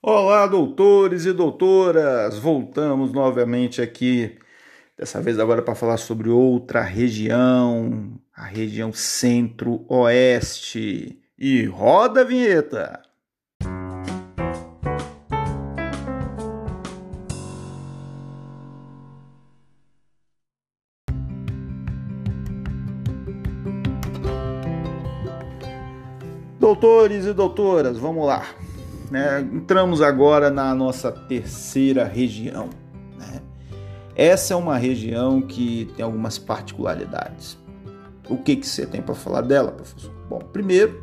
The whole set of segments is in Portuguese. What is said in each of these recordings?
Olá, doutores e doutoras! Voltamos novamente aqui, dessa vez agora para falar sobre outra região, a região centro-oeste. E roda a vinheta! Doutores e doutoras, vamos lá. Né? Entramos agora na nossa terceira região. Né? Essa é uma região que tem algumas particularidades. O que, que você tem para falar dela, professor? Bom, primeiro,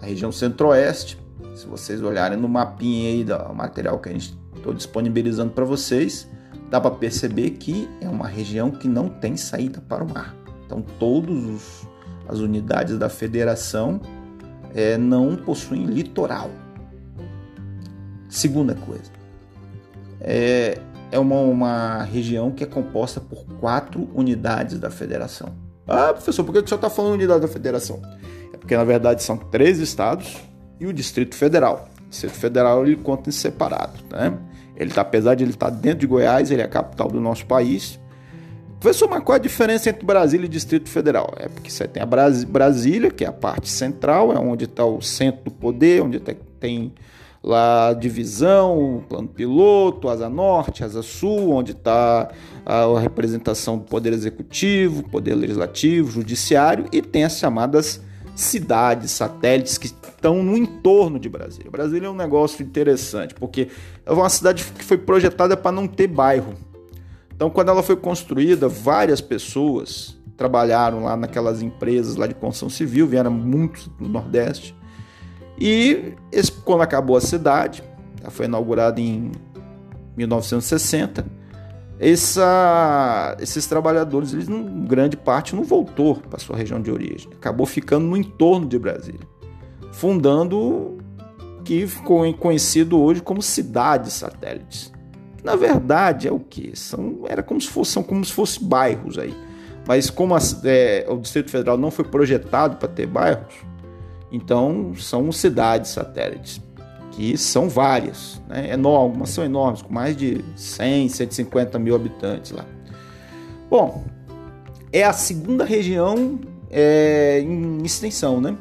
a região centro-oeste. Se vocês olharem no mapinha aí do material que a gente estou disponibilizando para vocês, dá para perceber que é uma região que não tem saída para o mar. Então, todas as unidades da federação é, não possuem litoral. Segunda coisa, é, é uma, uma região que é composta por quatro unidades da federação. Ah, professor, por que senhor está falando unidade da federação? É porque na verdade são três estados e o Distrito Federal. O Distrito Federal ele conta em separado, né? Ele tá, apesar de ele estar tá dentro de Goiás, ele é a capital do nosso país. Professor, mas qual a diferença entre Brasília e Distrito Federal? É porque você tem a Brasília, que é a parte central, é onde está o centro do poder, onde tem lá divisão, plano piloto, asa norte, asa sul, onde está a representação do poder executivo, poder legislativo, judiciário e tem as chamadas cidades, satélites que estão no entorno de Brasília. Brasília é um negócio interessante, porque é uma cidade que foi projetada para não ter bairro. Então, quando ela foi construída, várias pessoas trabalharam lá naquelas empresas lá de construção civil, vieram muitos do Nordeste, e esse, quando acabou a cidade, foi inaugurada em 1960, essa, esses trabalhadores, eles, grande parte, não voltou para sua região de origem. Acabou ficando no entorno de Brasília, fundando que ficou conhecido hoje como cidades satélites. Na verdade, é o que? São, era como se fosse, são como se fossem bairros aí. Mas como a, é, o Distrito Federal não foi projetado para ter bairros, então, são cidades satélites, que são várias, né? algumas são enormes, com mais de 100, 150 mil habitantes lá. Bom, é a segunda região é, em extensão, né?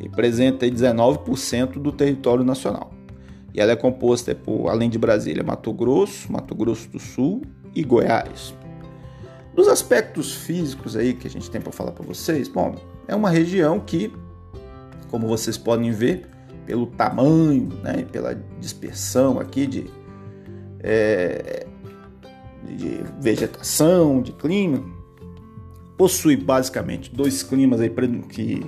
Representa 19% do território nacional. E ela é composta por, além de Brasília, Mato Grosso, Mato Grosso do Sul e Goiás. Nos aspectos físicos aí que a gente tem para falar para vocês, bom, é uma região que como vocês podem ver, pelo tamanho, né, pela dispersão aqui de, é, de vegetação, de clima, possui basicamente dois climas aí que,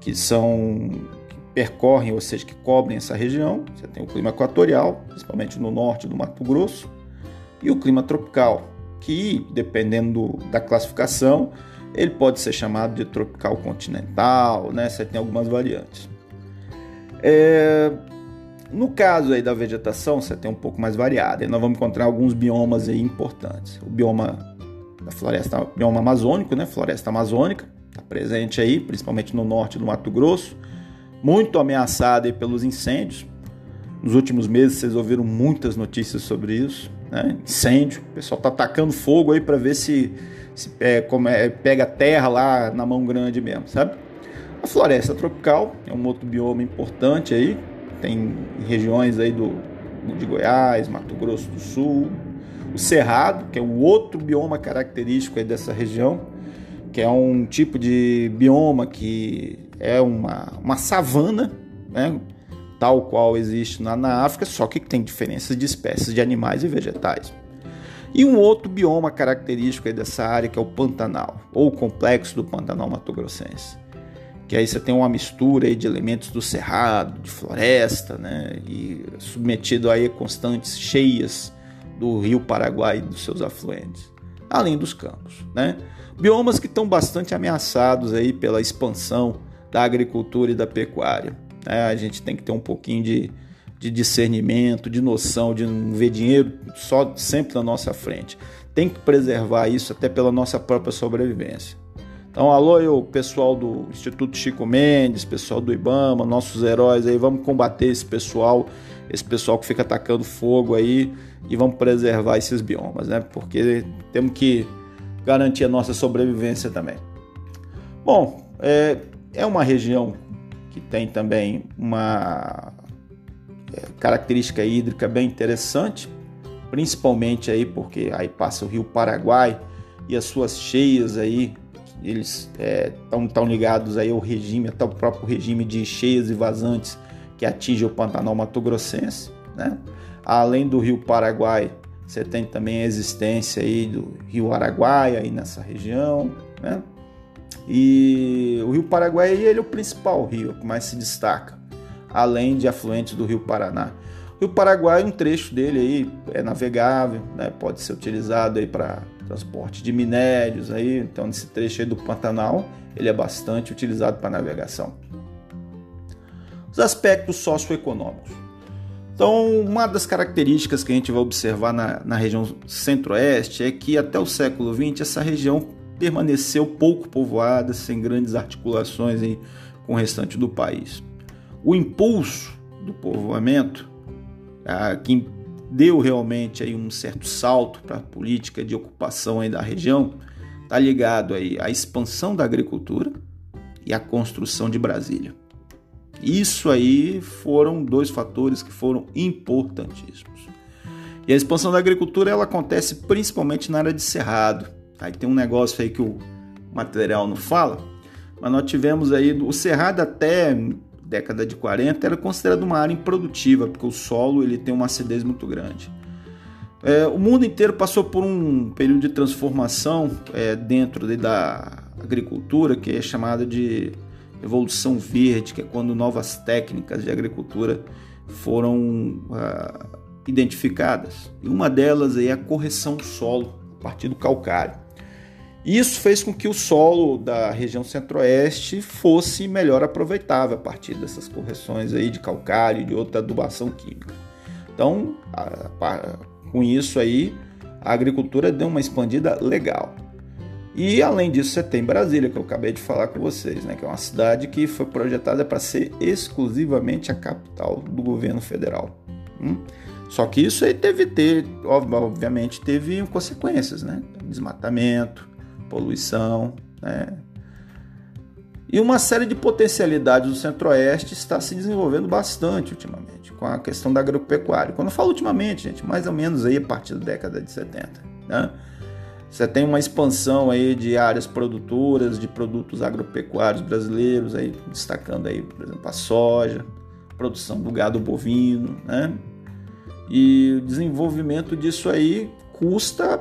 que são que percorrem, ou seja, que cobrem essa região. Você tem o clima equatorial, principalmente no norte do Mato Grosso, e o clima tropical, que dependendo da classificação ele pode ser chamado de tropical continental, né? Você tem algumas variantes. É... No caso aí da vegetação, você tem um pouco mais variada. E nós vamos encontrar alguns biomas aí importantes. O bioma da floresta, bioma amazônico, né? Floresta amazônica, está presente aí, principalmente no norte do Mato Grosso, muito ameaçado aí pelos incêndios. Nos últimos meses vocês ouviram muitas notícias sobre isso, né? Incêndio, o pessoal está atacando fogo aí para ver se se é, como é, pega terra lá na mão grande mesmo, sabe? A floresta tropical é um outro bioma importante aí, tem regiões aí do, de Goiás, Mato Grosso do Sul, o cerrado, que é um outro bioma característico aí dessa região, que é um tipo de bioma que é uma, uma savana, né? Tal qual existe na, na África, só que tem diferenças de espécies de animais e vegetais. E um outro bioma característico dessa área que é o Pantanal, ou o complexo do Pantanal Mato Grossense. Que aí você tem uma mistura de elementos do cerrado, de floresta, né? E submetido a constantes cheias do rio Paraguai e dos seus afluentes, além dos campos, né? Biomas que estão bastante ameaçados aí pela expansão da agricultura e da pecuária. Né? A gente tem que ter um pouquinho de, de discernimento, de noção, de não ver dinheiro só sempre na nossa frente. Tem que preservar isso até pela nossa própria sobrevivência. Então, alô o pessoal do Instituto Chico Mendes, pessoal do IBAMA, nossos heróis aí, vamos combater esse pessoal, esse pessoal que fica atacando fogo aí e vamos preservar esses biomas, né? Porque temos que garantir a nossa sobrevivência também. Bom, é, é uma região que tem também uma é, característica hídrica bem interessante, principalmente aí porque aí passa o Rio Paraguai e as suas cheias aí eles estão é, tão ligados aí ao regime, até o próprio regime de cheias e vazantes que atinge o Pantanal Mato Grossense, né? Além do Rio Paraguai, você tem também a existência aí do Rio Araguaia aí nessa região, né? E o Rio Paraguai ele é o principal rio que mais se destaca, além de afluentes do Rio Paraná. O Rio Paraguai, um trecho dele aí é navegável, né? pode ser utilizado aí para transporte de minérios aí, então nesse trecho aí do Pantanal, ele é bastante utilizado para navegação. Os aspectos socioeconômicos. Então, uma das características que a gente vai observar na, na região centro-oeste é que até o século XX essa região permaneceu pouco povoada, sem grandes articulações aí com o restante do país. O impulso do povoamento, ah, que deu realmente aí um certo salto para a política de ocupação aí da região, está ligado aí à expansão da agricultura e à construção de Brasília. Isso aí foram dois fatores que foram importantíssimos. E a expansão da agricultura ela acontece principalmente na área de cerrado, Aí tem um negócio aí que o material não fala, mas nós tivemos aí o cerrado até década de 40 era considerado uma área improdutiva, porque o solo ele tem uma acidez muito grande. É, o mundo inteiro passou por um período de transformação é, dentro de, da agricultura, que é chamada de evolução verde, que é quando novas técnicas de agricultura foram ah, identificadas. E uma delas aí é a correção do solo a partir do calcário. Isso fez com que o solo da região centro-oeste fosse melhor aproveitável a partir dessas correções aí de calcário e de outra adubação química. Então, a, a, com isso aí, a agricultura deu uma expandida legal. E além disso, você tem Brasília, que eu acabei de falar com vocês, né, que é uma cidade que foi projetada para ser exclusivamente a capital do governo federal. Hum? Só que isso aí teve ter, obviamente, teve consequências, né? Desmatamento, poluição, né? E uma série de potencialidades do Centro-Oeste está se desenvolvendo bastante ultimamente, com a questão da agropecuária. Quando eu falo ultimamente, gente, mais ou menos aí a partir da década de 70, né? Você tem uma expansão aí de áreas produtoras de produtos agropecuários brasileiros, aí destacando aí, por exemplo, a soja, produção do gado bovino, né? E o desenvolvimento disso aí custa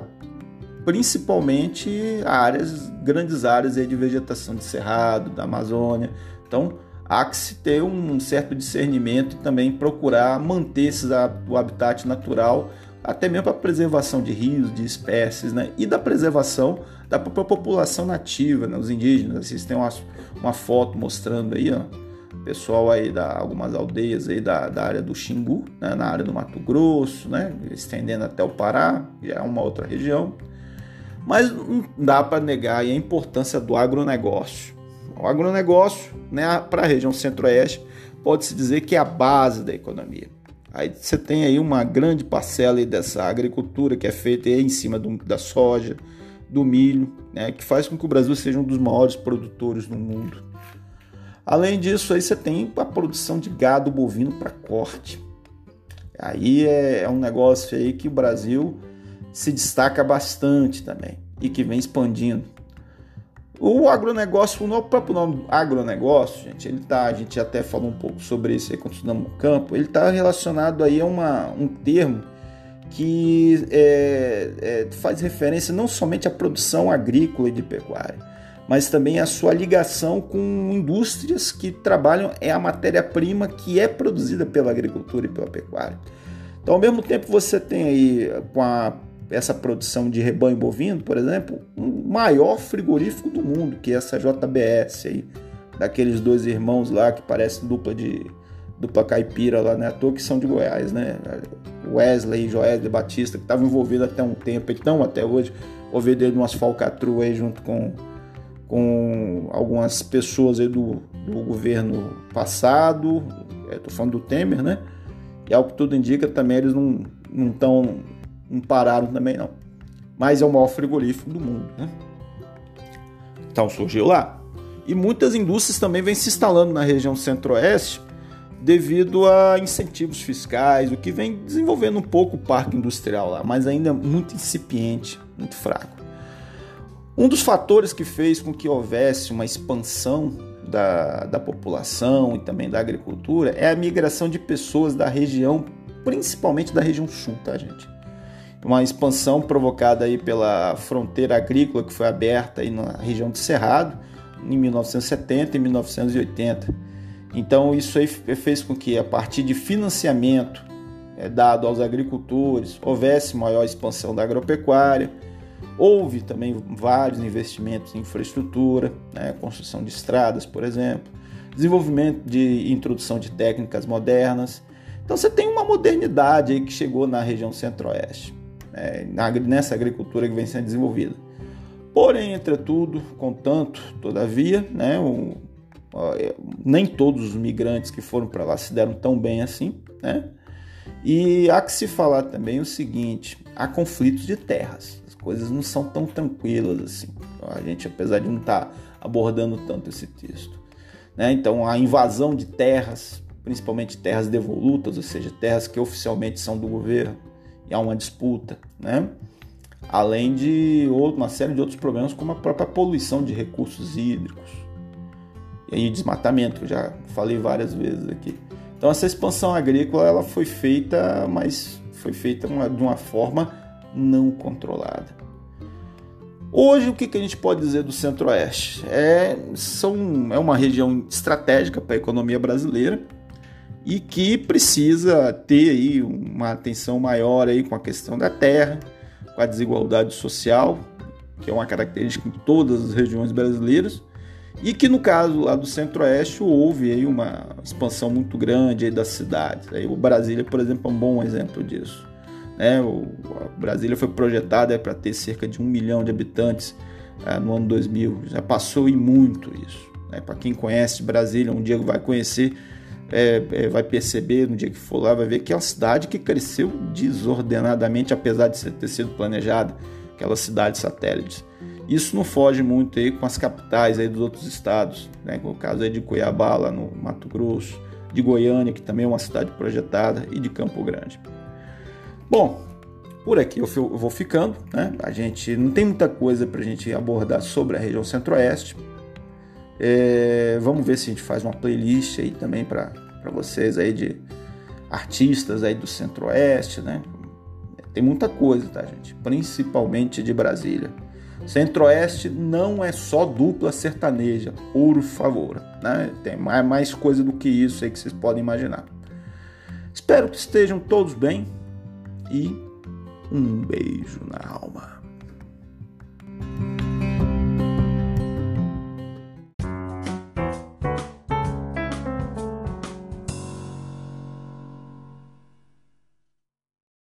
principalmente áreas, grandes áreas de vegetação de cerrado, da Amazônia. Então, há que se ter um certo discernimento e também procurar manter esses, o habitat natural, até mesmo para a preservação de rios, de espécies, né? e da preservação da própria população nativa, né? os indígenas. Vocês têm uma, uma foto mostrando aí, ó, pessoal aí da algumas aldeias aí da, da área do Xingu, né? na área do Mato Grosso, né? estendendo até o Pará, que é uma outra região. Mas não dá para negar a importância do agronegócio. O agronegócio, né, para a região centro-oeste, pode-se dizer que é a base da economia. Aí você tem aí uma grande parcela dessa agricultura que é feita em cima do, da soja, do milho, né, que faz com que o Brasil seja um dos maiores produtores no mundo. Além disso, aí você tem a produção de gado bovino para corte. Aí é, é um negócio aí que o Brasil se destaca bastante também e que vem expandindo. O agronegócio, o próprio nome agronegócio, gente, ele tá, a gente até falou um pouco sobre isso aí quando estudamos no campo, ele está relacionado aí a uma, um termo que é, é, faz referência não somente à produção agrícola e de pecuária, mas também à sua ligação com indústrias que trabalham é a matéria-prima que é produzida pela agricultura e pela pecuária. Então, ao mesmo tempo, você tem aí com a essa produção de rebanho bovino, por exemplo, o um maior frigorífico do mundo, que é essa JBS aí, daqueles dois irmãos lá que parecem dupla de dupla caipira lá, né? À toa que são de Goiás, né? Wesley e Joesley Batista, que estavam envolvidos até um tempo, e estão até hoje, ouvindo umas falcatruas aí junto com, com algumas pessoas aí do, do governo passado, estou falando do Temer, né? E ao que tudo indica também eles não não, tão, não pararam também não. Mas é o maior frigorífico do mundo, né? Então surgiu lá. E muitas indústrias também vêm se instalando na região centro-oeste devido a incentivos fiscais, o que vem desenvolvendo um pouco o parque industrial lá, mas ainda muito incipiente, muito fraco. Um dos fatores que fez com que houvesse uma expansão da, da população e também da agricultura é a migração de pessoas da região, principalmente da região sul, tá, gente? Uma expansão provocada aí pela fronteira agrícola que foi aberta aí na região do Cerrado em 1970 e 1980 então isso aí fez com que a partir de financiamento é, dado aos agricultores houvesse maior expansão da agropecuária. Houve também vários investimentos em infraestrutura, né, construção de estradas, por exemplo, desenvolvimento de introdução de técnicas modernas. Então você tem uma modernidade aí que chegou na região centro-oeste, né, nessa agricultura que vem sendo desenvolvida. Porém, entretudo, contanto, todavia, né, o, é, nem todos os migrantes que foram para lá se deram tão bem assim, né? E há que se falar também o seguinte: há conflitos de terras, as coisas não são tão tranquilas assim. A gente, apesar de não estar tá abordando tanto esse texto, né? Então, a invasão de terras, principalmente terras devolutas, ou seja, terras que oficialmente são do governo, há uma disputa, né? Além de uma série de outros problemas, como a própria poluição de recursos hídricos, e aí desmatamento, que eu já falei várias vezes aqui. Então essa expansão agrícola ela foi feita, mas foi feita uma, de uma forma não controlada. Hoje o que, que a gente pode dizer do Centro-Oeste? É, são, é uma região estratégica para a economia brasileira e que precisa ter aí uma atenção maior aí com a questão da terra, com a desigualdade social, que é uma característica em todas as regiões brasileiras, e que no caso lá do Centro-Oeste houve aí uma expansão muito grande aí das cidades. Aí o Brasília, por exemplo, é um bom exemplo disso. Né? O Brasília foi projetada para ter cerca de um milhão de habitantes é, no ano 2000. Já passou e muito isso. Né? Para quem conhece Brasília, um dia vai conhecer, é, é, vai perceber, no dia que for lá, vai ver que é uma cidade que cresceu desordenadamente, apesar de ter sido planejada, aquelas cidades satélites. Isso não foge muito aí com as capitais aí dos outros estados, né? o caso aí de Cuiabá, lá no Mato Grosso, de Goiânia, que também é uma cidade projetada, e de Campo Grande. Bom, por aqui eu vou ficando, né? A gente não tem muita coisa para a gente abordar sobre a região Centro-Oeste. É, vamos ver se a gente faz uma playlist aí também para vocês aí de artistas aí do Centro-Oeste, né? Tem muita coisa, tá, gente? Principalmente de Brasília. Centro-Oeste não é só dupla sertaneja, por favor. Né? Tem mais coisa do que isso aí que vocês podem imaginar. Espero que estejam todos bem e um beijo na alma.